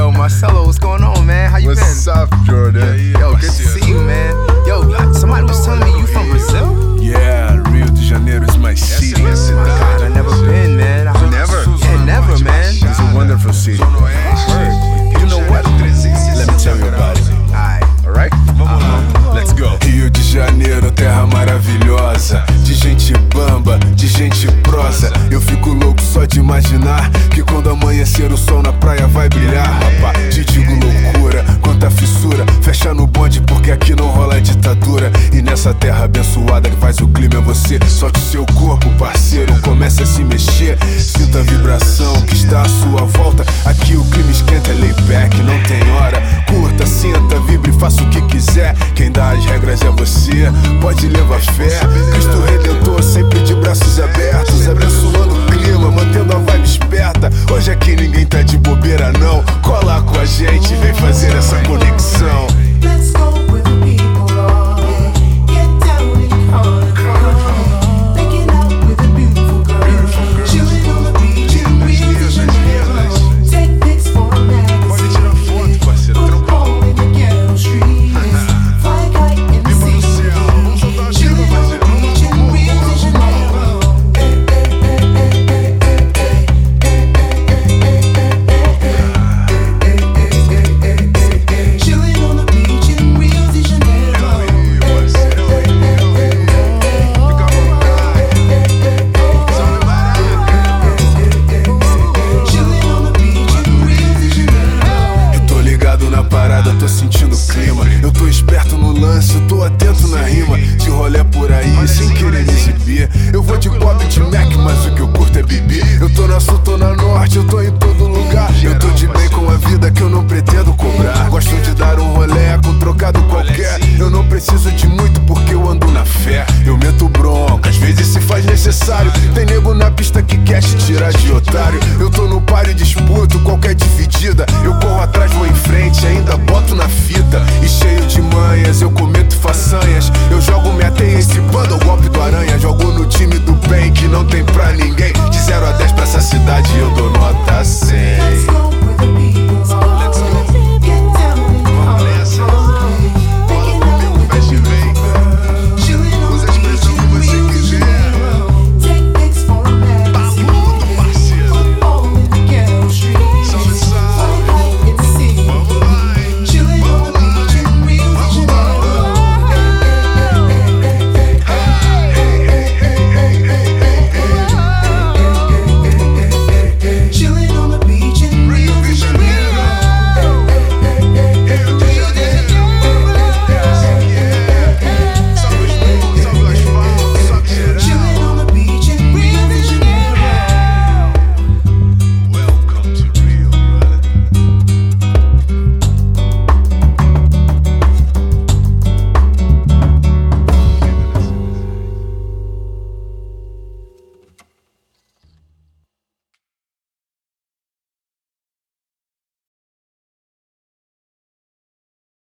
Yo, Marcelo, what's going on, man? How you what's been? What's up, Jordan? Yeah, yeah, yo, good to see you, revoada que faz o clima é você. Só que o seu corpo, parceiro, começa a se mexer. Sinta a vibração que está à sua volta. Aqui o clima esquenta, é layback, não tem hora. Curta, sinta, vibre, faça o que quiser. Quem dá as regras é você, pode levar fé. Cristo necessário. Tem nego na pista que quer te tirar de otário. Eu tô no par e disputo qualquer dividida. Eu corro atrás, vou em frente, ainda boto na fita. E cheio de manhas, eu começo